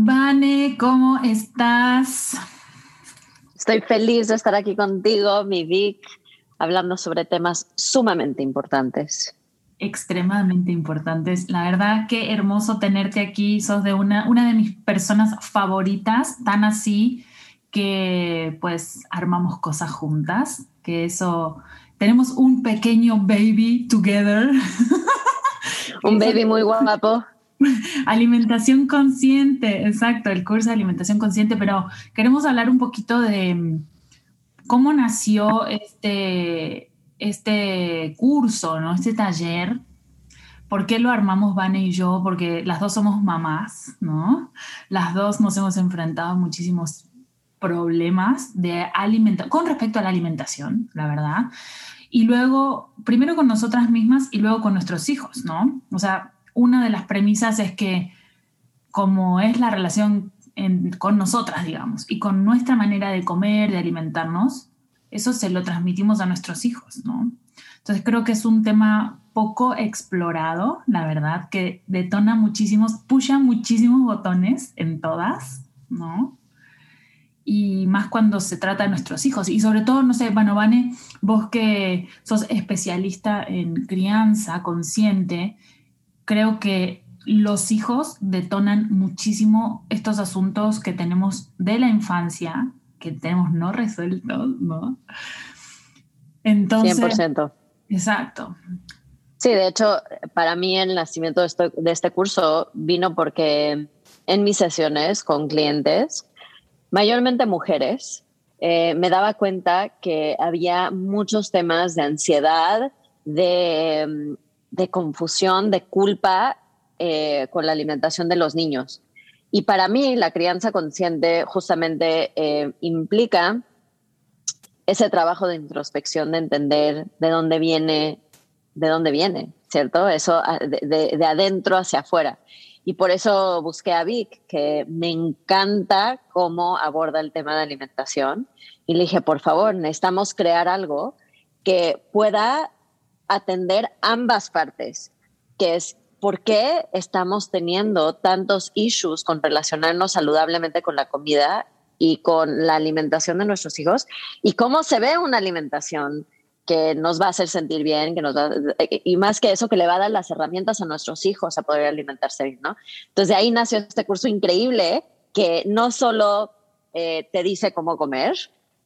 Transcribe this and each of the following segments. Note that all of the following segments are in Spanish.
Vane, ¿cómo estás? Estoy feliz de estar aquí contigo, mi Vic, hablando sobre temas sumamente importantes. Extremadamente importantes. La verdad, qué hermoso tenerte aquí. Sos de una, una de mis personas favoritas, tan así que pues armamos cosas juntas, que eso, tenemos un pequeño baby together. un baby muy guapo. Alimentación consciente, exacto, el curso de alimentación consciente, pero queremos hablar un poquito de mm, cómo nació este, este curso, ¿no? Este taller. ¿Por qué lo armamos Vane y yo? Porque las dos somos mamás, ¿no? Las dos nos hemos enfrentado a muchísimos problemas de con respecto a la alimentación, la verdad. Y luego, primero con nosotras mismas y luego con nuestros hijos, ¿no? O sea, una de las premisas es que como es la relación con nosotras, digamos, y con nuestra manera de comer, de alimentarnos, eso se lo transmitimos a nuestros hijos, ¿no? Entonces creo que es un tema poco explorado, la verdad, que detona muchísimos, pusha muchísimos botones en todas, ¿no? Y más cuando se trata de nuestros hijos. Y sobre todo, no sé, bueno, Vane, vos que sos especialista en crianza consciente, creo que los hijos detonan muchísimo estos asuntos que tenemos de la infancia, que tenemos no resueltos, ¿no? Entonces, 100%. Exacto. Sí, de hecho, para mí el nacimiento de este, curso vino porque en mis sesiones con clientes, mayormente mujeres, eh, me daba cuenta que había muchos temas de ansiedad, de de confusión, de culpa eh, con la alimentación de los niños. Y para mí la crianza consciente justamente eh, implica ese trabajo de introspección, de entender de dónde viene, de dónde viene, ¿cierto? Eso ah, de, de adentro hacia afuera. Y por eso busqué a Vic, que me encanta cómo aborda el tema de alimentación. Y le dije, por favor, necesitamos crear algo que pueda atender ambas partes, que es por qué estamos teniendo tantos issues con relacionarnos saludablemente con la comida y con la alimentación de nuestros hijos y cómo se ve una alimentación que nos va a hacer sentir bien, y más que eso, que le va a dar las herramientas a nuestros hijos a poder alimentarse bien, ¿no? Entonces de ahí nació este curso increíble que no solo eh, te dice cómo comer,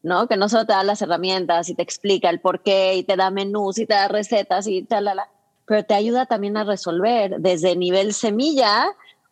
¿no? Que no solo te da las herramientas y te explica el por qué y te da menús y te da recetas y tal, pero te ayuda también a resolver desde nivel semilla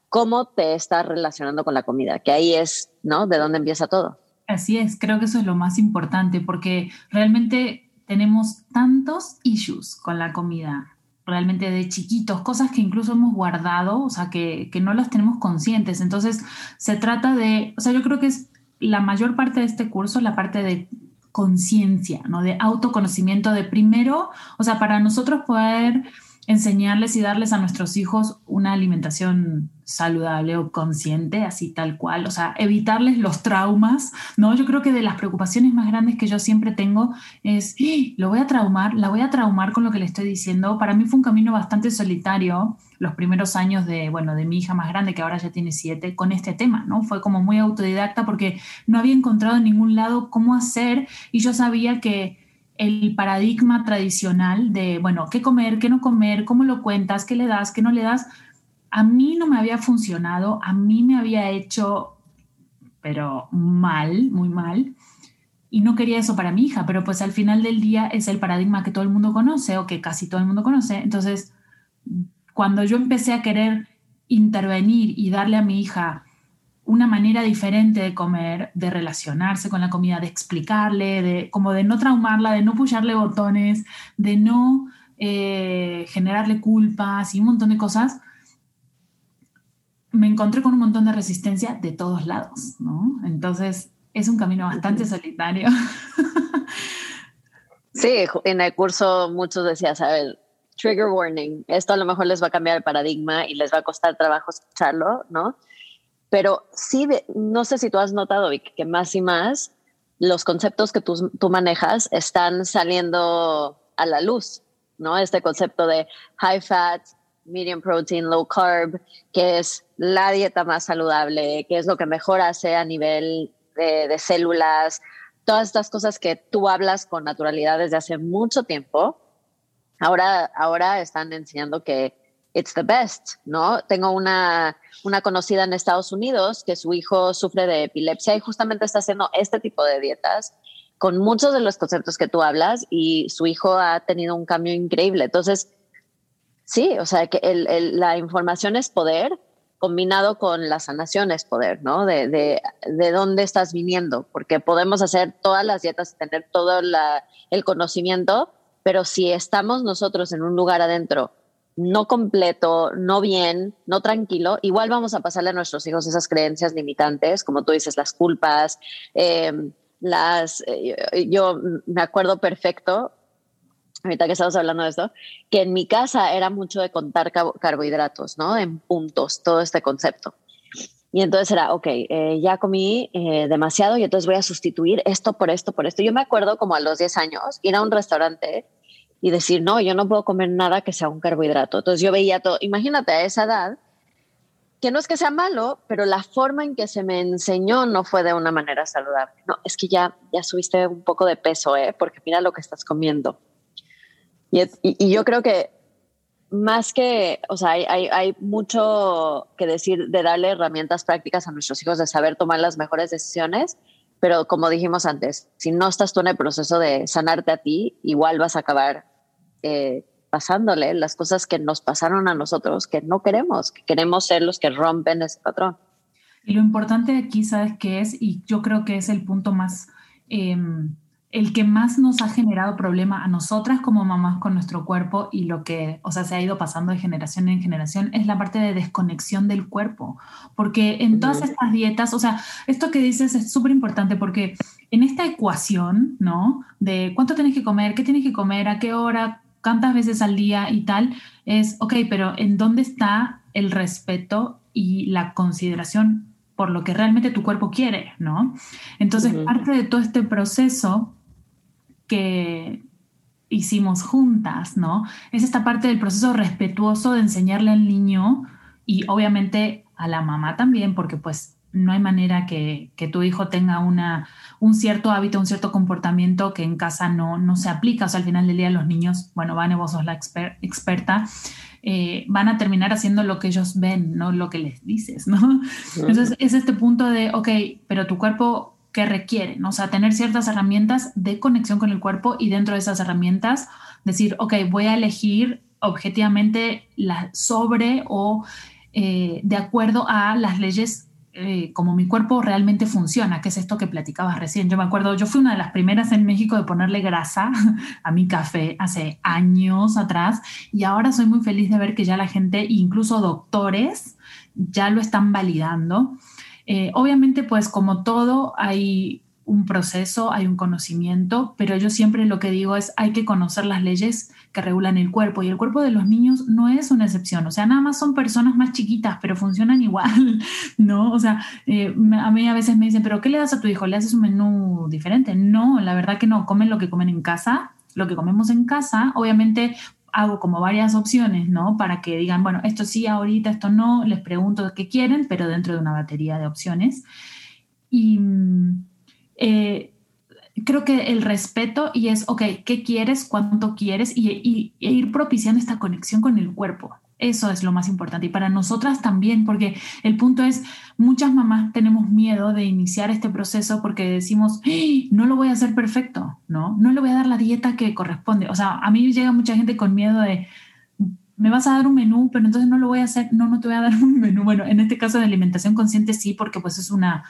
cómo te estás relacionando con la comida, que ahí es, ¿no? De dónde empieza todo. Así es, creo que eso es lo más importante porque realmente tenemos tantos issues con la comida, realmente de chiquitos, cosas que incluso hemos guardado, o sea, que, que no las tenemos conscientes. Entonces, se trata de, o sea, yo creo que es la mayor parte de este curso la parte de conciencia, ¿no? De autoconocimiento de primero, o sea, para nosotros poder enseñarles y darles a nuestros hijos una alimentación saludable o consciente, así tal cual, o sea, evitarles los traumas, ¿no? Yo creo que de las preocupaciones más grandes que yo siempre tengo es, ¡Ah! lo voy a traumar, la voy a traumar con lo que le estoy diciendo. Para mí fue un camino bastante solitario los primeros años de, bueno, de mi hija más grande, que ahora ya tiene siete, con este tema, ¿no? Fue como muy autodidacta porque no había encontrado en ningún lado cómo hacer y yo sabía que el paradigma tradicional de, bueno, qué comer, qué no comer, cómo lo cuentas, qué le das, qué no le das, a mí no me había funcionado, a mí me había hecho, pero mal, muy mal, y no quería eso para mi hija, pero pues al final del día es el paradigma que todo el mundo conoce o que casi todo el mundo conoce. Entonces, cuando yo empecé a querer intervenir y darle a mi hija una manera diferente de comer, de relacionarse con la comida, de explicarle, de como de no traumarla, de no pusharle botones, de no eh, generarle culpas y un montón de cosas, me encontré con un montón de resistencia de todos lados, ¿no? Entonces, es un camino bastante solitario. Sí, en el curso muchos decían, ver, trigger warning, esto a lo mejor les va a cambiar el paradigma y les va a costar trabajo escucharlo, ¿no? Pero sí, no sé si tú has notado, Vic, que más y más los conceptos que tú, tú manejas están saliendo a la luz, ¿no? Este concepto de high fat, medium protein, low carb, que es la dieta más saludable, que es lo que mejor hace a nivel de, células, todas estas cosas que tú hablas con naturalidad desde hace mucho tiempo, ahora, ahora están enseñando que it's the best, ¿no? Tengo una, una conocida en Estados Unidos que su hijo sufre de epilepsia y justamente está haciendo este tipo de dietas con muchos de los conceptos que tú hablas y su hijo ha tenido un cambio increíble. Entonces, sí, o sea, que la información es poder combinado con la sanación es poder, ¿no? De, de, de, dónde estás viniendo, porque podemos hacer todas las dietas y tener todo la, el conocimiento, pero si estamos nosotros en un lugar adentro no completo, no bien, no tranquilo, igual vamos a pasarle a nuestros hijos esas creencias limitantes, como tú dices, las culpas, em, las, eh, yo me acuerdo perfecto, ahorita que estamos hablando de esto, que en mi casa era mucho de contar carbohidratos, ¿no? En puntos, todo este concepto. Y entonces era, ok, eh, ya comí eh, demasiado y entonces voy a sustituir esto por esto, por esto. Yo me acuerdo como a los 10 años ir a un restaurante y decir, no, yo no puedo comer nada que sea un carbohidrato. Entonces yo veía todo, imagínate a esa edad, que no es que sea malo, pero la forma en que se me enseñó no fue de una manera saludable. No, es que ya, ya subiste un poco de peso, ¿eh? porque mira lo que estás comiendo. Y, yo creo que más que, o sea, hay, mucho que decir de darle herramientas prácticas a nuestros hijos de saber tomar las mejores decisiones, pero como dijimos antes, si no estás tú en el proceso de sanarte a ti, igual vas a acabar eh, pasándole las cosas que nos pasaron a nosotros, que no queremos, que queremos ser los que rompen ese patrón. Y lo importante aquí, ¿sabes qué es? Y yo creo que es el punto más... Eh, el que más nos ha generado problema a nosotras como mamás con nuestro cuerpo y lo que, o sea, se ha ido pasando de generación en generación es la parte de desconexión del cuerpo. Porque en todas estas dietas, o sea, esto que dices es súper importante porque en esta ecuación, ¿no? De cuánto tienes que comer, qué tienes que comer, a qué hora, cuántas veces al día y tal, es, ok, pero ¿en dónde está el respeto y la consideración por lo que realmente tu cuerpo quiere, ¿no? Entonces, parte de todo este proceso que hicimos juntas, ¿no? Es esta parte del proceso respetuoso de enseñarle al niño y obviamente a la mamá también, porque pues no hay manera que, tu hijo tenga una, un cierto hábito, un cierto comportamiento que en casa no, no se aplica. O sea, al final del día los niños, bueno, Vane, vos sos la experta, eh, van a terminar haciendo lo que ellos ven, no lo que les dices, ¿no? Entonces es este punto de, ok, pero tu cuerpo que requieren, o sea, tener ciertas herramientas de conexión con el cuerpo y dentro de esas herramientas decir, ok, voy a elegir objetivamente la sobre o eh, de acuerdo a las leyes eh, como mi cuerpo realmente funciona, que es esto que platicabas recién. Yo me acuerdo, yo fui una de las primeras en México de ponerle grasa a mi café hace años atrás y ahora soy muy feliz de ver que ya la gente, incluso doctores, ya lo están validando. Eh, obviamente, pues como todo, hay un proceso, hay un conocimiento, pero yo siempre lo que digo es hay que conocer las leyes que regulan el cuerpo y el cuerpo de los niños no es una excepción, o sea, nada más son personas más chiquitas, pero funcionan igual, ¿no? O sea, eh, a mí a veces me dicen, pero ¿qué le das a tu hijo? ¿Le haces un menú diferente? No, la verdad que no, comen lo que comen en casa, lo que comemos en casa, obviamente hago como varias opciones, ¿no? Para que digan, bueno, esto sí, ahorita, esto no, les pregunto qué quieren, pero dentro de una batería de opciones. Y mm, eh, creo que el respeto y es, ok, ¿qué quieres? ¿Cuánto quieres? Y, e ir propiciando esta conexión con el cuerpo. Eso es lo más importante. Y para nosotras también, porque el punto es, muchas mamás tenemos miedo de iniciar este proceso porque decimos, ¡Ah! no lo voy a hacer perfecto, ¿no? No le voy a dar la dieta que corresponde. O sea, a mí llega mucha gente con miedo de, me vas a dar un menú, pero entonces no lo voy a hacer, no, no te voy a dar un menú. Bueno, en este caso de alimentación consciente sí, porque pues es una,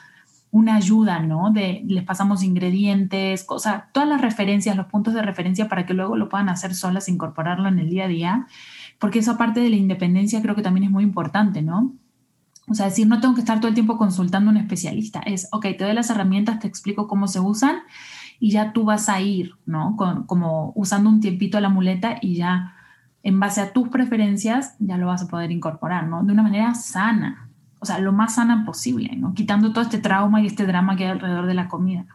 una ayuda, ¿no? De les pasamos ingredientes, cosas, todas las referencias, los puntos de referencia para que luego lo puedan hacer solas, incorporarlo en el día a día porque esa parte de la independencia creo que también es muy importante, ¿no? O sea, decir, no tengo que estar todo el tiempo consultando a un especialista. Es, ok, te doy las herramientas, te explico cómo se usan y ya tú vas a ir, ¿no? como usando un tiempito la muleta y ya en base a tus preferencias ya lo vas a poder incorporar, ¿no? De una manera sana, o sea, lo más sana posible, ¿no? Quitando todo este trauma y este drama que hay alrededor de la comida.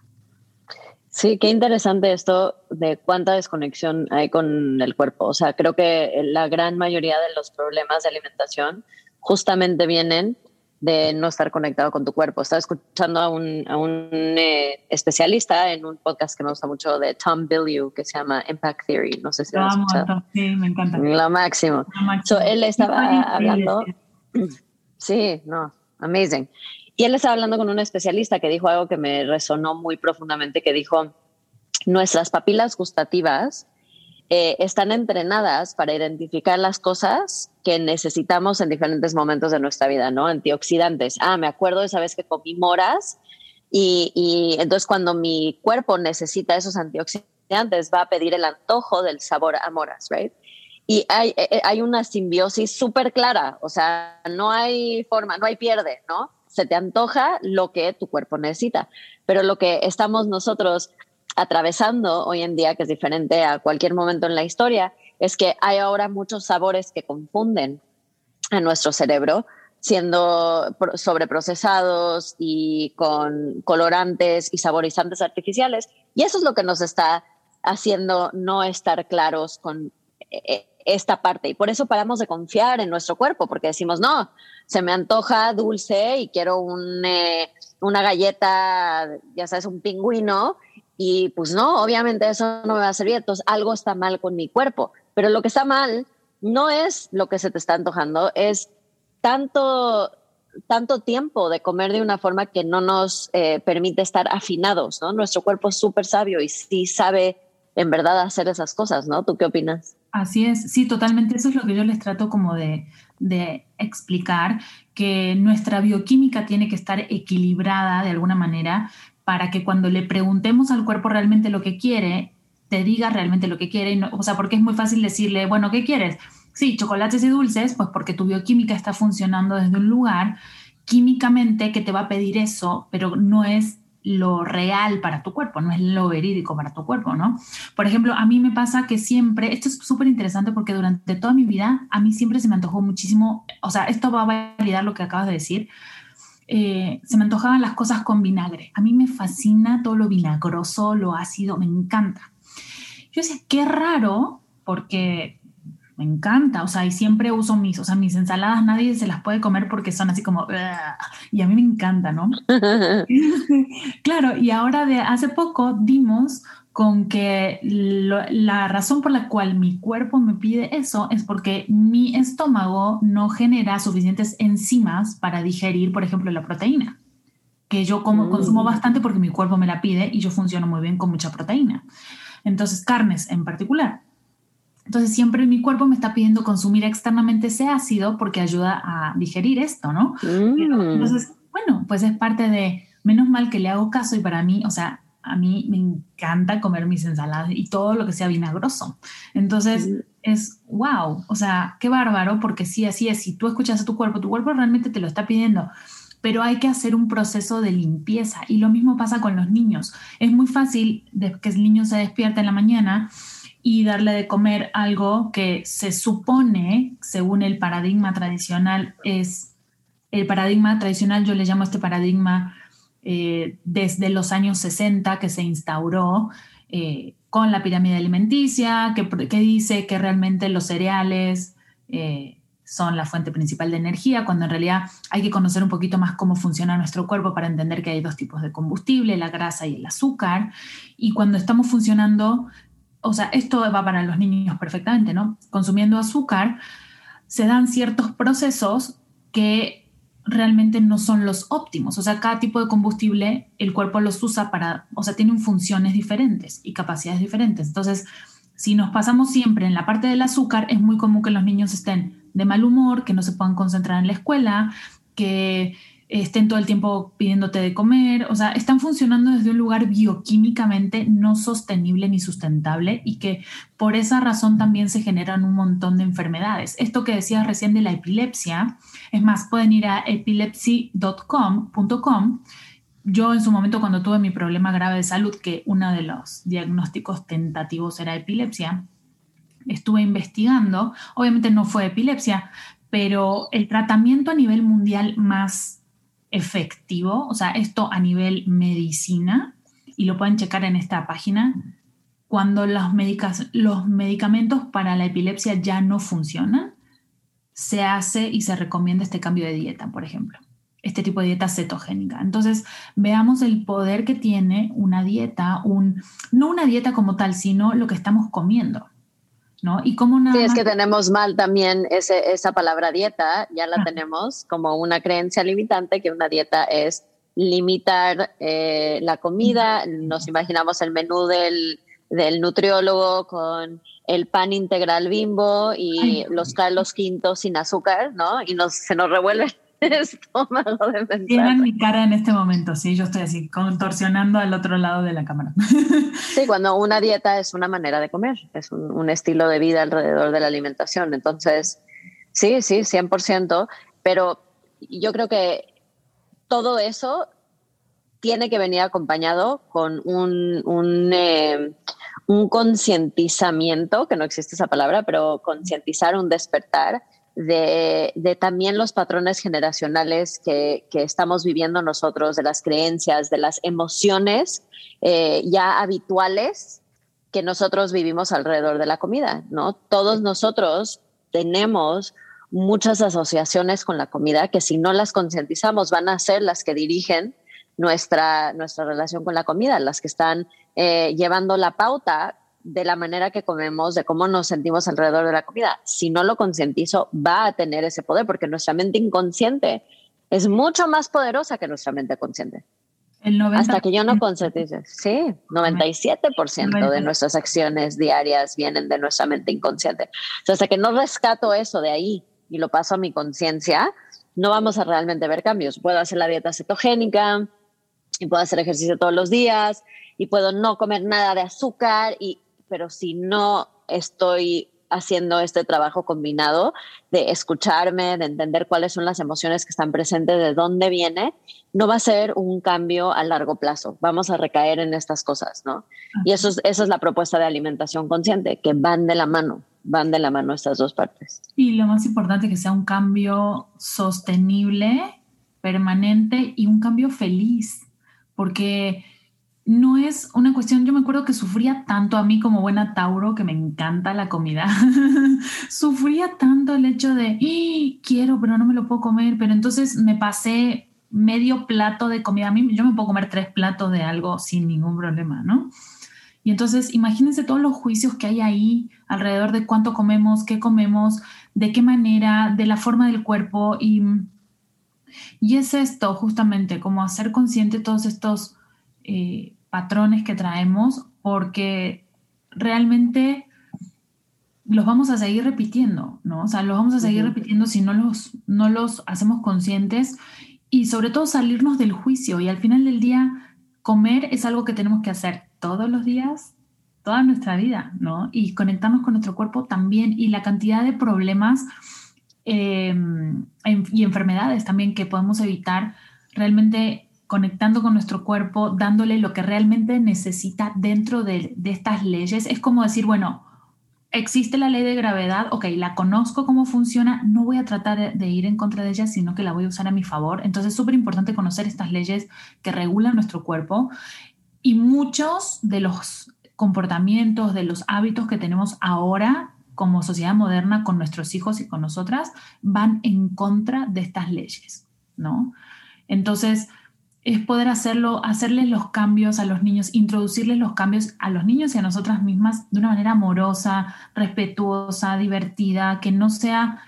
Sí, qué interesante esto de cuánta desconexión hay con el cuerpo. O sea, creo que la gran mayoría de los problemas de alimentación justamente vienen de no estar conectado con tu cuerpo. Estaba escuchando a un, a un eh, especialista en un podcast que me gusta mucho de Tom Bilyeu que se llama Impact Theory. No sé si lo has escuchado. Sí, me encanta. Lo máximo. él estaba hablando. Sí, no, amazing. Y él estaba hablando con un especialista que dijo algo que me resonó muy profundamente, que dijo, nuestras papilas gustativas eh, están entrenadas para identificar las cosas que necesitamos en diferentes momentos de nuestra vida, ¿no? Antioxidantes. Ah, me acuerdo de esa vez que comí moras y, y entonces cuando mi cuerpo necesita esos antioxidantes va a pedir el antojo del sabor a moras, ¿right? Y hay, eh, eh, hay una simbiosis súper clara, o sea, no hay forma, no hay pierde, ¿no? Se te antoja lo que tu cuerpo necesita, pero lo que estamos nosotros atravesando hoy en día, que es diferente a cualquier momento en la historia, es que hay ahora muchos sabores que confunden a nuestro cerebro, siendo sobreprocesados y con colorantes y saborizantes artificiales. Y eso es lo que nos está haciendo no estar claros con eh, esta parte. Y por eso paramos de confiar en nuestro cuerpo, porque decimos, no, se me antoja dulce y quiero un, eh, una galleta, ya sabes, un pingüino, y pues no, obviamente eso no me va a servir, entonces algo está mal con mi cuerpo. Pero lo que está mal no es lo que se te está antojando, es tanto, tanto tiempo de comer de una forma que no nos eh, permite estar afinados, ¿no? Nuestro cuerpo es súper sabio y sí sabe en verdad hacer esas cosas, ¿no? ¿Tú qué opinas? Así es, sí, totalmente. Eso es lo que yo les trato como de, explicar, que nuestra bioquímica tiene que estar equilibrada de alguna manera para que cuando le preguntemos al cuerpo realmente lo que quiere, te diga realmente lo que quiere. o sea, porque es muy fácil decirle, bueno, ¿qué quieres? Sí, chocolates y dulces, pues porque tu bioquímica está funcionando desde un lugar químicamente que te va a pedir eso, pero no es lo real para tu cuerpo, no es lo verídico para tu cuerpo, ¿no? Por ejemplo, a mí me pasa que siempre, esto es súper interesante porque durante toda mi vida a mí siempre se me antojó muchísimo, o sea, esto va a validar lo que acabas de decir, eh, se me antojaban las cosas con vinagre. A mí me fascina todo lo vinagroso, lo ácido, me encanta. Yo decía, qué raro, porque me encanta, o sea, y siempre uso mis, o sea, mis ensaladas nadie se las puede comer porque son así como, y a mí me encanta, ¿no? claro, y ahora de hace poco dimos con que la razón por la cual mi cuerpo me pide eso es porque mi estómago no genera suficientes enzimas para digerir, por ejemplo, la proteína, que yo como, consumo mm. bastante porque mi cuerpo me la pide y yo funciono muy bien con mucha proteína. Entonces, carnes en particular. Entonces, siempre mi cuerpo me está pidiendo consumir externamente ese ácido porque ayuda a digerir esto, ¿no? Mm. entonces, bueno, pues es parte de, menos mal que le hago caso y para mí, o sea, a mí me encanta comer mis ensaladas y todo lo que sea vinagroso. Entonces es wow, o sea, qué bárbaro, porque sí, así es, si tú escuchas a tu cuerpo, tu cuerpo realmente te lo está pidiendo, pero hay que hacer un proceso de limpieza y lo mismo pasa con los niños. Es muy fácil que el niño se despierta en la mañana y darle de comer algo que se supone, según el paradigma tradicional, es el paradigma tradicional, yo le llamo este paradigma eh, desde los años 60 que se instauró eh, con la pirámide alimenticia, que, que, dice que realmente los cereales eh, son la fuente principal de energía, cuando en realidad hay que conocer un poquito más cómo funciona nuestro cuerpo para entender que hay dos tipos de combustible, la grasa y el azúcar. Y cuando estamos funcionando, o sea, esto va para los niños perfectamente, ¿no? Consumiendo azúcar, se dan ciertos procesos que realmente no son los óptimos. O sea, cada tipo de combustible el cuerpo los usa para, o sea, tienen funciones diferentes y capacidades diferentes. Entonces, si nos pasamos siempre en la parte del azúcar, es muy común que los niños estén de mal humor, que no se puedan concentrar en la escuela, que estén todo el tiempo pidiéndote de comer, o sea, están funcionando desde un lugar bioquímicamente no sostenible ni sustentable y que por esa razón también se generan un montón de enfermedades. Esto que decías recién de la epilepsia, es más, pueden ir a epilepsy.com.com. Yo en su momento cuando tuve mi problema grave de salud, que uno de los diagnósticos tentativos era epilepsia, estuve investigando, obviamente no fue epilepsia, pero el tratamiento a nivel mundial más efectivo, o sea, esto a nivel medicina, y lo pueden checar en esta página, cuando los, los medicamentos para la epilepsia ya no funcionan, se hace y se recomienda este cambio de dieta, por ejemplo, este tipo de dieta cetogénica. Entonces, veamos el poder que tiene una dieta, un, no una dieta como tal, sino lo que estamos comiendo. ¿No? Y sí, es que tenemos mal también ese, esa palabra dieta, ya la tenemos como una creencia limitante, que una dieta es limitar eh, la comida, nos imaginamos el menú del, del, nutriólogo con el pan integral bimbo y los calos quintos sin azúcar, ¿no? Y nos, se nos revuelve estómago de pensar. Tienen mi cara en este momento, sí, yo estoy así, contorsionando al otro lado de la cámara. Sí, cuando una dieta es una manera de comer, es un, estilo de vida alrededor de la alimentación. Entonces, sí, sí, 100%, pero yo creo que todo eso tiene que venir acompañado con un, un, eh, un concientizamiento, que no existe esa palabra, pero concientizar, un despertar de, también los patrones generacionales que, estamos viviendo nosotros, de las creencias, de las emociones eh, ya habituales que nosotros vivimos alrededor de la comida, ¿no? Todos nosotros tenemos muchas asociaciones con la comida que si no las concientizamos van a ser las que dirigen nuestra, nuestra relación con la comida, las que están eh, llevando la pauta de la manera que comemos, de cómo nos sentimos alrededor de la comida. Si no lo concientizo, va a tener ese poder porque nuestra mente inconsciente es mucho más poderosa que nuestra mente consciente. Hasta que yo no concientice. Sí, 97% de nuestras acciones diarias vienen de nuestra mente inconsciente. hasta que no rescato eso de ahí y lo paso a mi conciencia, no vamos a realmente ver cambios. Puedo hacer la dieta cetogénica y puedo hacer ejercicio todos los días y puedo no comer nada de azúcar y pero si no estoy haciendo este trabajo combinado de escucharme, de entender cuáles son las emociones que están presentes, de dónde viene, no va a ser un cambio a largo plazo. Vamos a recaer en estas cosas, ¿no? Y eso es, esa es la propuesta de alimentación consciente, que van de la mano, van de la mano estas dos partes. Y lo más importante, que sea un cambio sostenible, permanente y un cambio feliz, porque no es una cuestión, yo me acuerdo que sufría tanto a mí como buena Tauro, que me encanta la comida, sufría tanto el hecho de, ¡Ah! quiero, pero no me lo puedo comer, pero entonces me pasé medio plato de comida, a mí yo me puedo comer tres platos de algo sin ningún problema, ¿no? Y entonces imagínense todos los juicios que hay ahí alrededor de cuánto comemos, qué comemos, de qué manera, de la forma del cuerpo y, y es esto justamente, como hacer consciente todos estos... Eh, patrones que traemos porque realmente los vamos a seguir repitiendo, ¿no? O sea, los vamos a seguir repitiendo si no los, no los hacemos conscientes y sobre todo salirnos del juicio y al final del día comer es algo que tenemos que hacer todos los días, toda nuestra vida, ¿no? Y conectarnos con nuestro cuerpo también y la cantidad de problemas em, y enfermedades también que podemos evitar realmente conectando con nuestro cuerpo, dándole lo que realmente necesita dentro de, estas leyes. Es como decir, bueno, existe la ley de gravedad, ok, la conozco cómo funciona, no voy a tratar de, ir en contra de ella, sino que la voy a usar a mi favor. Entonces es súper importante conocer estas leyes que regulan nuestro cuerpo y muchos de los comportamientos, de los hábitos que tenemos ahora como sociedad moderna con nuestros hijos y con nosotras van en contra de estas leyes, ¿no? Entonces, es poder hacerlo, hacerles los cambios a los niños, introducirles los cambios a los niños y a nosotras mismas de una manera amorosa, respetuosa, divertida, que no sea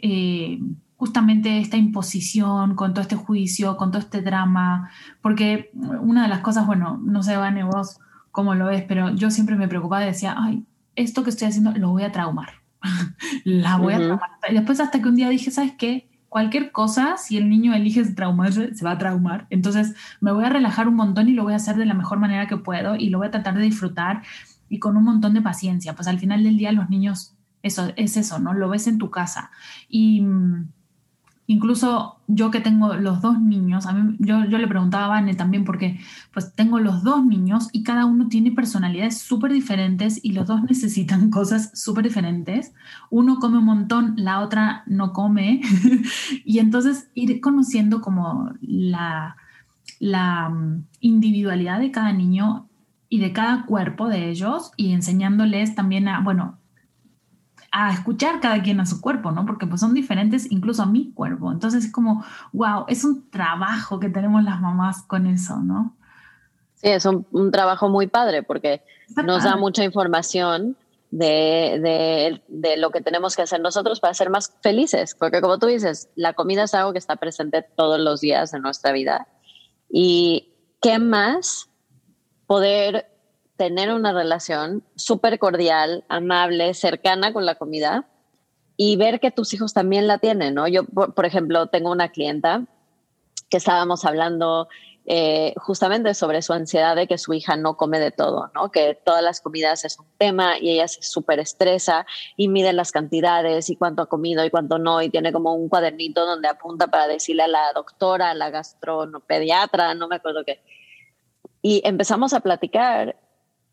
eh, justamente esta imposición con todo este juicio, con todo este drama, porque una de las cosas, bueno, no sé, Vane, vos cómo lo ves, pero yo siempre me preocupaba y decía, ay, esto que estoy haciendo lo voy a traumar, la voy a traumar. Y después hasta que un día dije, ¿sabes qué? Cualquier cosa, si el niño elige traumarse, se va a traumar. Entonces me voy a relajar un montón y lo voy a hacer de la mejor manera que puedo y lo voy a tratar de disfrutar y con un montón de paciencia. Pues al final del día los niños, eso es eso, ¿no? Lo ves en tu casa. Y mm, incluso yo que tengo los dos niños, a mí, yo, yo, le preguntaba a Vane también porque pues tengo los dos niños y cada uno tiene personalidades súper diferentes y los dos necesitan cosas súper diferentes. Uno come un montón, la otra no come. y entonces ir conociendo como la, la mm, individualidad de cada niño y de cada cuerpo de ellos y enseñándoles también a, bueno, a escuchar cada quien a su cuerpo, ¿no? Porque pues son diferentes incluso a mi cuerpo. Entonces es como, wow, es un trabajo que tenemos las mamás con eso, ¿no? Sí, es un, trabajo muy padre porque nos da mucha información de, de, de, lo que tenemos que hacer nosotros para ser más felices. Porque como tú dices, la comida es algo que está presente todos los días en nuestra vida. ¿Y qué más poder tener una relación súper cordial, amable, cercana con la comida y ver que tus hijos también la tienen, ¿no? Yo, por, ejemplo, tengo una clienta que estábamos hablando eh, justamente sobre su ansiedad de que su hija no come de todo, ¿no? Que todas las comidas es un tema y ella se súper estresa y mide las cantidades y cuánto ha comido y cuánto no y tiene como un cuadernito donde apunta para decirle a la doctora, a la gastropediatra, no me acuerdo qué. Y empezamos a platicar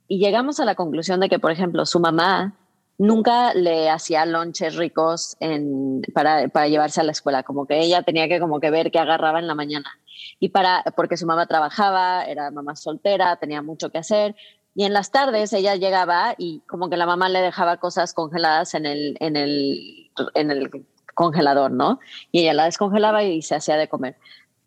y llegamos a la conclusión de que, por ejemplo, su mamá nunca le hacía lonches ricos para, para, llevarse a la escuela, como que ella tenía que como que ver qué agarraba en la mañana. Y para, porque su mamá trabajaba, era mamá soltera, tenía mucho que hacer. Y en las tardes ella llegaba y como que la mamá le dejaba cosas congeladas en el, en el, en el congelador, ¿no? Y ella la descongelaba y se hacía de comer.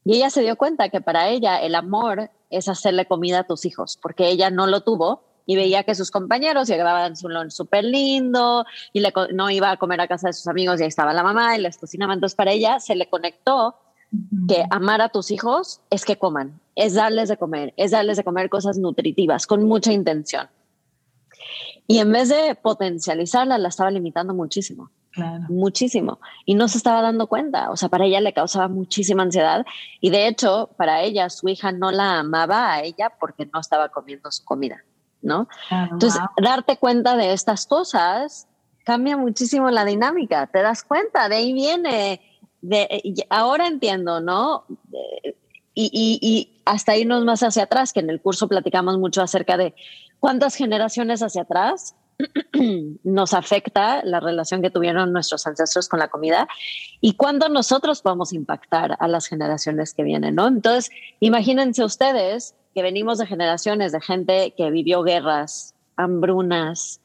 Y ella se dio cuenta que para ella el amor es hacerle comida a tus hijos, porque ella no lo tuvo y veía que sus compañeros llegaban su lunch súper lindo y le, no iba a comer a casa de sus amigos y ahí estaba la mamá y les cocinaba. Entonces para ella se le conectó que amar a tus hijos es que coman, es darles de comer, es darles de comer cosas nutritivas con mucha intención. Y en vez de potencializarla, la estaba limitando muchísimo. Muchísimo. Y no se estaba dando cuenta. O sea, para ella le causaba muchísima ansiedad. Y de hecho, para ella, su hija no la amaba a ella porque no estaba comiendo su comida. ¿No? Entonces, darte cuenta de estas cosas cambia muchísimo la dinámica, te das cuenta, de ahí viene, de, ahora entiendo, ¿no? Y, y, y, hasta irnos más hacia atrás, que en el curso platicamos mucho acerca de cuántas generaciones hacia atrás nos afecta la relación que tuvieron nuestros ancestros con la comida y cuándo nosotros podemos impactar a las generaciones que vienen, ¿no? Entonces, imagínense ustedes que venimos de generaciones de gente que vivió guerras, hambrunas,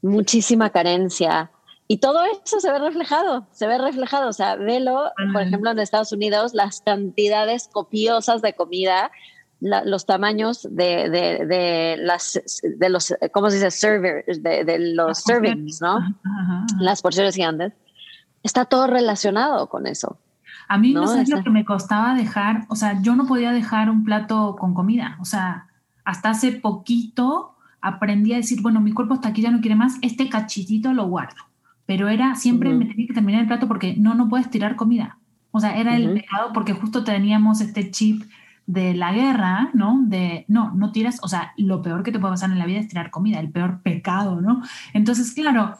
muchísima carencia. Y todo eso se ve reflejado, se ve reflejado. O sea, velo, por ejemplo, en Estados Unidos, las cantidades copiosas de comida, los tamaños de, de, las, de los, ¿cómo se dice? Servers, de, los servings, ¿no? Las porciones gigantes. Está todo relacionado con eso. A mí no, es lo que me costaba dejar, o sea, yo no podía dejar un plato con comida, o sea, hasta hace poquito aprendí a decir, bueno, mi cuerpo hasta aquí ya no quiere más, este cachitito lo guardo. Pero era, siempre me tenía que terminar el plato porque no, no puedes tirar comida. O sea, era el pecado porque justo teníamos este chip de la guerra, ¿no? De, no, no tiras, o sea, lo peor que te puede pasar en la vida es tirar comida, el peor pecado, ¿no? Entonces, claro,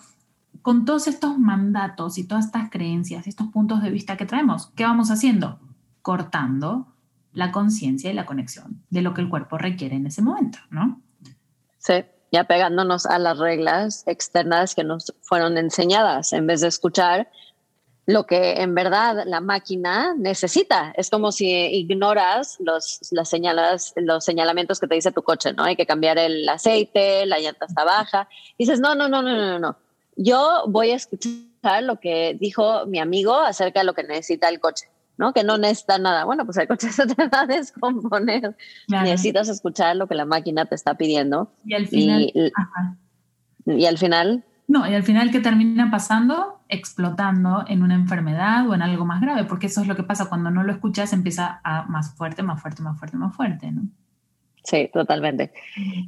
con todos estos mandatos y todas estas creencias, estos puntos de vista que traemos, ¿qué vamos haciendo? Cortando la conciencia y la conexión de lo que el cuerpo requiere en ese momento, ¿no? Sí, ya pegándonos a las reglas externas que nos fueron enseñadas en vez de escuchar lo que en verdad la máquina necesita. Es como si ignoras los, las señalas, los señalamientos que te dice tu coche, ¿no? Hay que cambiar el aceite, la llanta está baja. dices, no, no, no, no, no, no yo voy a escuchar lo que dijo mi amigo acerca de lo que necesita el coche, ¿no? Que no necesita nada. Bueno, pues el coche se te va a descomponer. Necesitas escuchar lo que la máquina te está pidiendo. Y al final. Y, al final. No, y al final, ¿qué termina pasando? Explotando en una enfermedad o en algo más grave, porque eso es lo que pasa cuando no lo escuchas, empieza a más fuerte, más fuerte, más fuerte, más fuerte, ¿no? Sí, totalmente.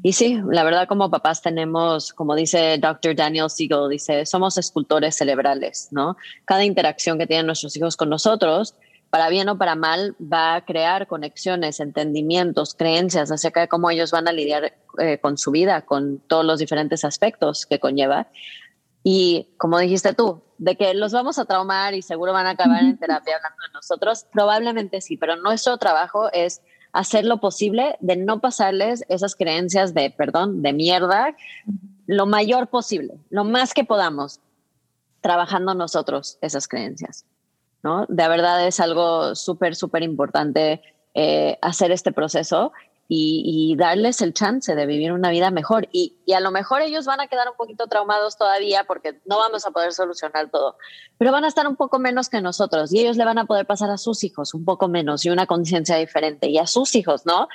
Y sí, la verdad como papás tenemos, como dice Dr. Daniel Siegel, dice, somos escultores cerebrales, ¿no? Cada interacción que tienen nuestros hijos con nosotros, para bien o para mal, va a crear conexiones, entendimientos, creencias acerca de cómo ellos van a lidiar eh, con su vida, con todos los diferentes aspectos que conlleva. Y como dijiste tú, de que los vamos a traumar y seguro van a acabar en terapia hablando de nosotros, probablemente sí, pero nuestro trabajo es hacer lo posible de no pasarles esas creencias de, perdón, de mierda, lo mayor posible, lo más que podamos, trabajando nosotros esas creencias, ¿no? De verdad es algo súper, súper importante eh, hacer este proceso y, darles el chance de vivir una vida mejor. Y, a lo mejor ellos van a quedar un poquito traumados todavía porque no vamos a poder solucionar todo, pero van a estar un poco menos que nosotros y ellos le van a poder pasar a sus hijos un poco menos y una conciencia diferente y a sus hijos, ¿no?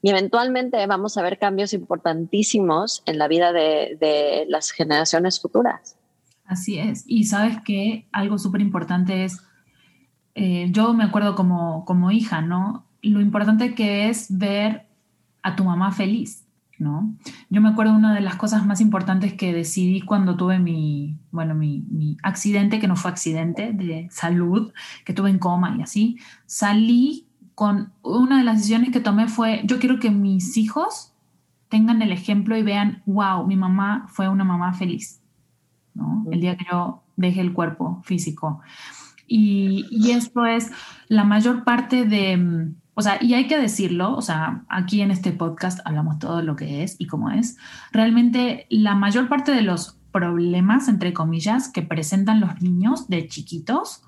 Y eventualmente vamos a ver cambios importantísimos en la vida de, las generaciones futuras. Así es. Y sabes que algo súper importante es, eh, yo me acuerdo como, como hija, ¿no? Lo importante que es ver a tu mamá feliz, ¿no? Yo me acuerdo una de las cosas más importantes que decidí cuando tuve mi, bueno, mi, accidente, que no fue accidente, de salud, que tuve en coma y así, salí con una de las decisiones que tomé fue, yo quiero que mis hijos tengan el ejemplo y vean, wow, mi mamá fue una mamá feliz, ¿no? El día que yo dejé el cuerpo físico. Y, y esto es la mayor parte de o sea, y hay que decirlo, o sea, aquí en este podcast hablamos todo lo que es y cómo es. Realmente la mayor parte de los problemas, entre comillas, que presentan los niños de chiquitos,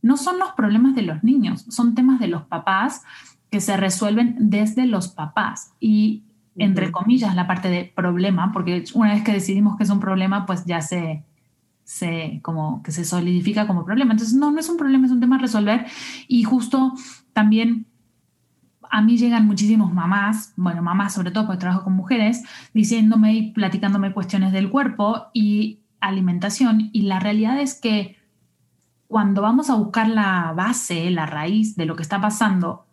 no son los problemas de los niños, son temas de los papás que se resuelven desde los papás. Y entre comillas, la parte de problema, porque una vez que decidimos que es un problema, pues ya se, se como que se solidifica como problema. Entonces, no, no es un problema, es un tema a resolver. Y justo también a mí llegan muchísimos mamás, bueno, mamás sobre todo porque trabajo con mujeres, diciéndome y platicándome cuestiones del cuerpo y alimentación. Y la realidad es que cuando vamos a buscar la base, la raíz de lo que está pasando,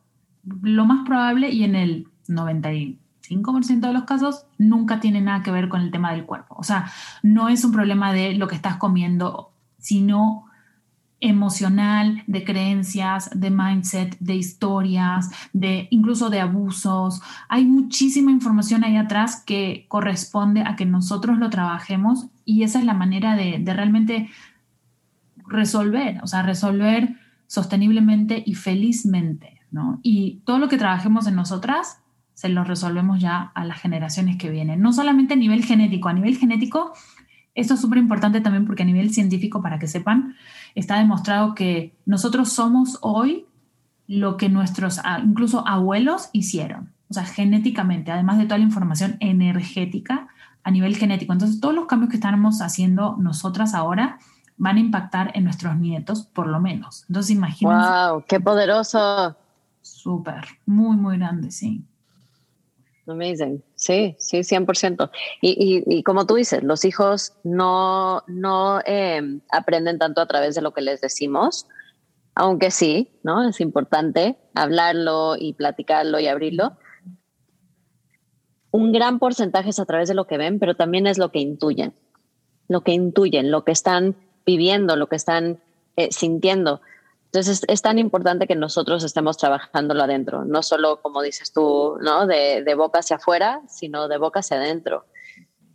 lo más probable y en el 95% de los casos nunca tiene nada que ver con el tema del cuerpo. O sea, no es un problema de lo que estás comiendo, sino emocional, de creencias, de mindset, de historias, de incluso de abusos. Hay muchísima información ahí atrás que corresponde a que nosotros lo trabajemos y esa es la manera de, realmente resolver, o sea, resolver sosteniblemente y felizmente, ¿no? Y todo lo que trabajemos en nosotras se lo resolvemos ya a las generaciones que vienen, no solamente a nivel genético, a nivel genético, esto es súper importante también porque a nivel científico, para que sepan, está demostrado que nosotros somos hoy lo que nuestros incluso abuelos hicieron, o sea, genéticamente, además de toda la información energética a nivel genético. Entonces, todos los cambios que estamos haciendo nosotras ahora van a impactar en nuestros nietos, por lo menos. Entonces, imagínense. ¡Wow! ¡Qué poderoso! Súper, muy, muy grande, sí. Amazing. Sí, sí, 100%. Y, y, y como tú dices, los hijos no, no em, aprenden tanto a través de lo que les decimos, aunque sí, ¿no? Es importante hablarlo y platicarlo y abrirlo. Un gran porcentaje es a través de lo que ven, pero también es lo que intuyen, lo que intuyen, lo que están viviendo, lo que están eh, sintiendo. Entonces es, tan importante que nosotros estemos trabajándolo adentro, no solo como dices tú, ¿no? De, de, boca hacia afuera, sino de boca hacia adentro.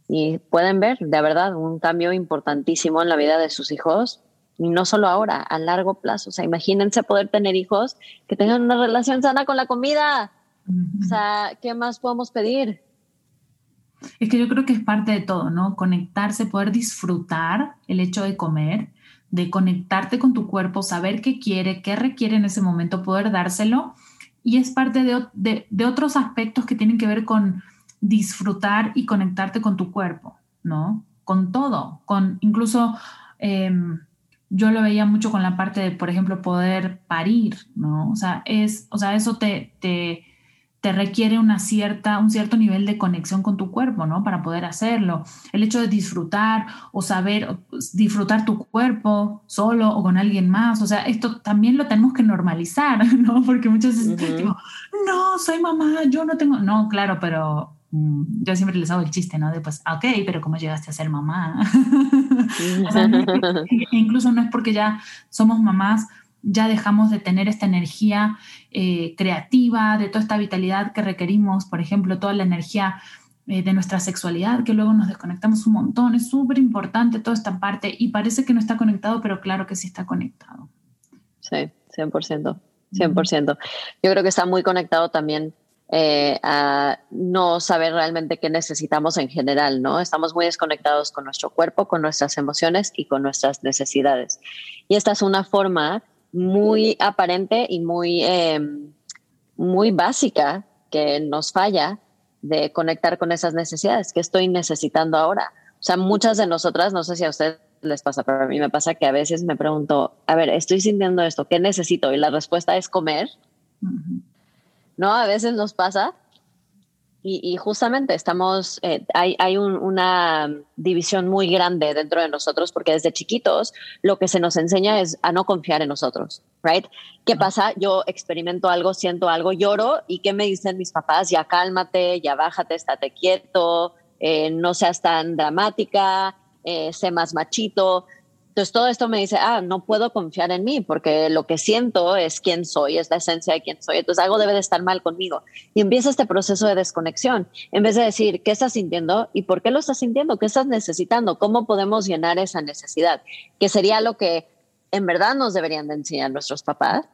Y pueden ver, de verdad, un cambio importantísimo en la vida de sus hijos, y no solo ahora, a largo plazo. O sea, imagínense poder tener hijos que tengan una relación sana con la comida. O sea, ¿qué más podemos pedir? Es que yo creo que es parte de todo, ¿no? Conectarse, poder disfrutar el hecho de comer de conectarte con tu cuerpo, saber qué quiere, qué requiere en ese momento, poder dárselo. Y es parte de, otros aspectos que tienen que ver con disfrutar y conectarte con tu cuerpo, ¿no? Con todo, con incluso... Em, yo lo veía mucho con la parte de, por ejemplo, poder parir, ¿no? O sea, es, o sea eso te, te requiere una cierta, un cierto nivel de conexión con tu cuerpo, ¿no? Para poder hacerlo. El hecho de disfrutar o saber disfrutar tu cuerpo solo o con alguien más, o sea, esto también lo tenemos que normalizar, ¿no? Porque muchas veces digo, no, soy mamá, yo no tengo, no, claro, pero mm, yo siempre les hago el chiste, ¿no? De pues, ah, ok, pero ¿cómo llegaste a ser mamá? incluso no es porque ya somos mamás, ya dejamos de tener esta energía eh, creativa, de toda esta vitalidad que requerimos, por ejemplo, toda la energía eh, de nuestra sexualidad, que luego nos desconectamos un montón. Es súper importante toda esta parte y parece que no está conectado, pero claro que sí está conectado. Sí, 100%, 100%. Yo creo que está muy conectado también eh, a no saber realmente qué necesitamos en general, ¿no? Estamos muy desconectados con nuestro cuerpo, con nuestras emociones y con nuestras necesidades. Y esta es una forma muy aparente y muy, em, muy básica que nos falla de conectar con esas necesidades que estoy necesitando ahora. O sea, muchas de nosotras, no sé si a ustedes les pasa, pero a mí me pasa que a veces me pregunto, a ver, estoy sintiendo esto, ¿qué necesito? Y la respuesta es comer. ¿No? A veces nos pasa y, justamente estamos, eh, hay, hay una división muy grande dentro de nosotros porque desde chiquitos lo que se nos enseña es a no confiar en nosotros, ¿right? ¿Qué pasa? Yo experimento algo, siento algo, lloro y ¿qué me dicen mis papás? Ya cálmate, ya bájate, estate quieto, eh, no seas tan dramática, eh, sé más machito. Entonces todo esto me dice, ah, no puedo confiar en mí porque lo que siento es quién soy, es la esencia de quién soy. Entonces algo debe de estar mal conmigo. Y empieza este proceso de desconexión. En vez de decir, ¿qué estás sintiendo y por qué lo estás sintiendo? ¿Qué estás necesitando? ¿Cómo podemos llenar esa necesidad? Que sería lo que en verdad nos deberían de enseñar nuestros papás.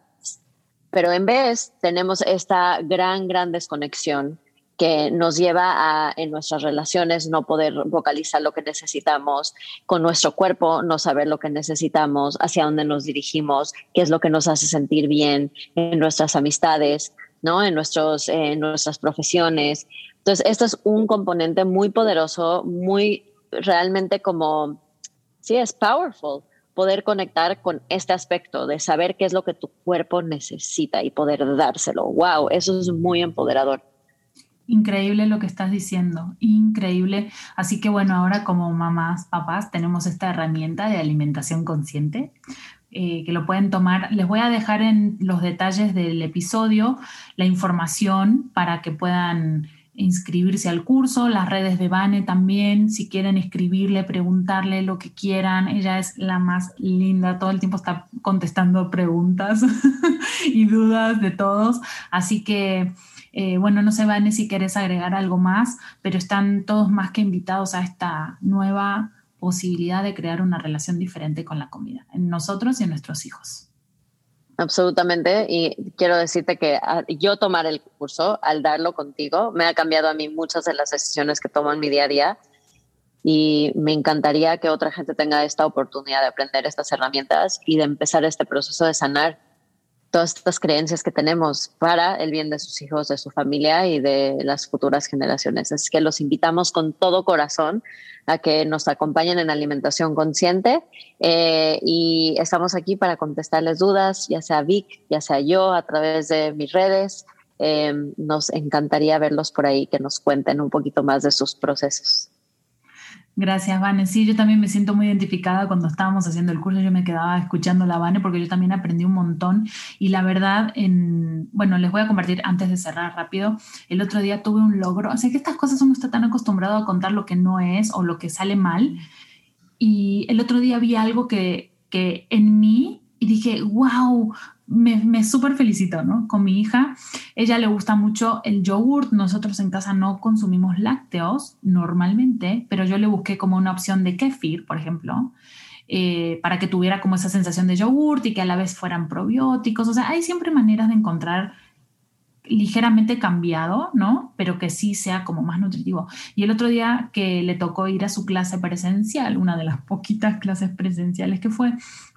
Pero en vez tenemos esta gran, gran desconexión que nos lleva a en nuestras relaciones no poder vocalizar lo que necesitamos, con nuestro cuerpo no saber lo que necesitamos, hacia dónde nos dirigimos, qué es lo que nos hace sentir bien en nuestras amistades, ¿no? en, nuestros, en nuestras profesiones. Entonces, esto es un componente muy poderoso, muy realmente como, sí, es powerful poder conectar con este aspecto de saber qué es lo que tu cuerpo necesita y poder dárselo. Wow, eso es muy empoderador. Increíble lo que estás diciendo, increíble. Así que bueno, ahora como mamás, papás, tenemos esta herramienta de alimentación consciente eh, que lo pueden tomar. Les voy a dejar en los detalles del episodio la información para que puedan inscribirse al curso, las redes de Vane también, si quieren escribirle, preguntarle lo que quieran, ella es la más linda, todo el tiempo está contestando preguntas y dudas de todos, así que eh, bueno, no sé, Vane, si quieres agregar algo más, pero están todos más que invitados a esta nueva posibilidad de crear una relación diferente con la comida, en nosotros y en nuestros hijos. Absolutamente. Y quiero decirte que ah, yo tomar el curso, al darlo contigo, me ha cambiado a mí muchas de las decisiones que tomo en mi día a día. Y me encantaría que otra gente tenga esta oportunidad de aprender estas herramientas y de empezar este proceso de sanar todas estas creencias que tenemos para el bien de sus hijos, de su familia y de las futuras generaciones. Es que los invitamos con todo corazón a que nos acompañen en alimentación consciente eh, y estamos aquí para contestarles dudas, ya sea Vic, ya sea yo, a través de mis redes. Eh, nos encantaría verlos por ahí, que nos cuenten un poquito más de sus procesos. Gracias, Vane. Sí, yo también me siento muy identificada cuando estábamos haciendo el curso. Yo me quedaba escuchando la Vane porque yo también aprendí un montón. Y la verdad, en, bueno, les voy a compartir antes de cerrar rápido. El otro día tuve un logro. O sea, que estas cosas uno está tan acostumbrado a contar lo que no es o lo que sale mal. Y el otro día vi algo que, que en mí y dije, wow, me, me súper felicito, ¿no? Con mi hija, ella le gusta mucho el yogurt, nosotros en casa no consumimos lácteos normalmente, pero yo le busqué como una opción de kefir, por ejemplo, eh, para que tuviera como esa sensación de yogurt y que a la vez fueran probióticos, o sea, hay siempre maneras de encontrar ligeramente cambiado, ¿no? Pero que sí sea como más nutritivo. Y el otro día que le tocó ir a su clase presencial, una de las poquitas clases presenciales que fue,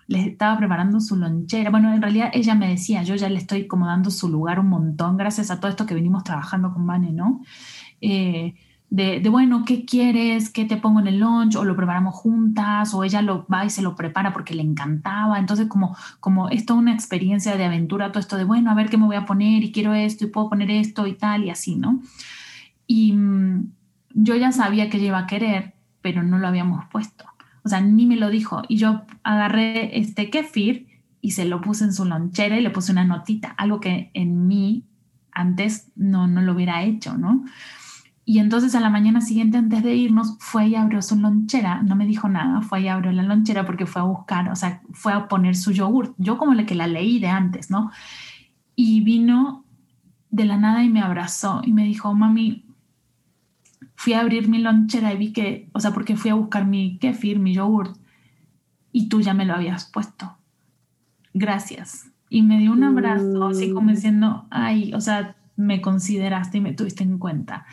les estaba preparando su lonchera. Bueno, en realidad ella me decía, yo ya le estoy como dando su lugar un montón, gracias a todo esto que venimos trabajando con Vane, ¿no? Eh, de, bueno, ¿qué quieres? ¿Qué te pongo en el lunch? O lo preparamos juntas, o ella lo va y se lo prepara porque le encantaba. Entonces, como, como es toda una experiencia de aventura, todo esto de, bueno, a ver qué me voy a poner y quiero esto y puedo poner esto y tal y así, ¿no? Y mm, yo ya sabía que ella iba a querer, pero no lo habíamos puesto. O sea, ni me lo dijo. Y yo agarré este kefir y se lo puse en su lonchera y le puse una notita, algo que en mí antes no, no lo hubiera hecho, ¿no? Y entonces a la mañana siguiente, antes de irnos, fue y abrió su lonchera, no me dijo nada, fue y abrió la lonchera porque fue a buscar, o sea, fue a poner su yogur, yo como la que la leí de antes, ¿no? Y vino de la nada y me abrazó y me dijo, mami, fui a abrir mi lonchera y vi que, o sea, porque fui a buscar mi kefir, mi yogur, y tú ya me lo habías puesto. Gracias. Y me dio un abrazo, así como mm. diciendo, ay, o sea, me consideraste y me tuviste en cuenta.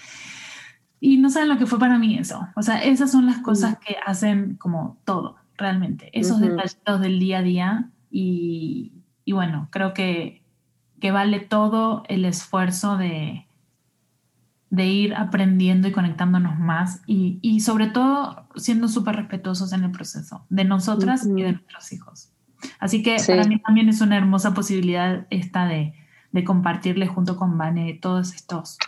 Y no saben lo que fue para mí eso. O sea, esas son las cosas que hacen como todo, realmente. Esos detallitos del día a día. Y, y bueno, creo que, que, vale todo el esfuerzo de, de ir aprendiendo y conectándonos más. Y, y sobre todo siendo súper respetuosos en el proceso de nosotras y de nuestros hijos. Así que para mí también es una hermosa posibilidad esta de, de compartirle junto con Vane todos estos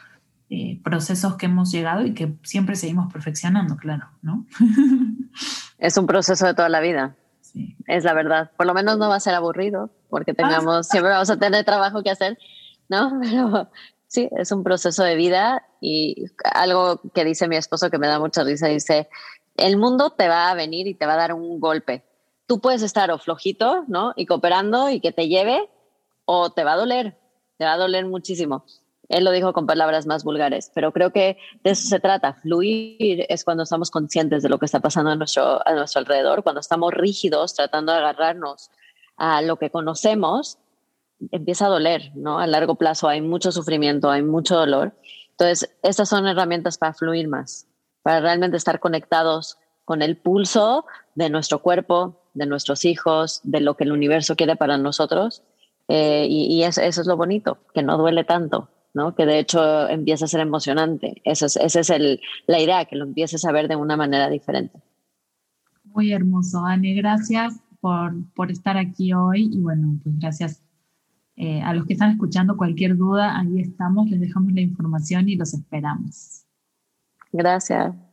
eh, procesos que hemos llegado y que siempre seguimos perfeccionando, claro, ¿no? es un proceso de toda la vida. Sí. Es la verdad. Por lo menos no va a ser aburrido porque tengamos, siempre vamos a tener trabajo que hacer, ¿no? Pero sí, es un proceso de vida y algo que dice mi esposo que me da mucha risa, dice, el mundo te va a venir y te va a dar un golpe. Tú puedes estar o flojito, ¿no? Y cooperando y que te lleve, o te va a doler, te va a doler muchísimo. Él lo dijo con palabras más vulgares, pero creo que de eso se trata. Fluir es cuando estamos conscientes de lo que está pasando a nuestro, a nuestro alrededor, cuando estamos rígidos tratando de agarrarnos a lo que conocemos, empieza a doler, ¿no? A largo plazo hay mucho sufrimiento, hay mucho dolor. Entonces, estas son herramientas para fluir más, para realmente estar conectados con el pulso de nuestro cuerpo, de nuestros hijos, de lo que el universo quiere para nosotros. Eh, y, eso, es lo bonito, que no duele tanto. ¿no? que de hecho empieza a ser emocionante. Esa es, el, la idea, que lo empieces a ver de una manera diferente. Muy hermoso, Ani. Gracias por, por estar aquí hoy y bueno, pues gracias eh, a los que están escuchando. Cualquier duda, ahí estamos, les dejamos la información y los esperamos. Gracias.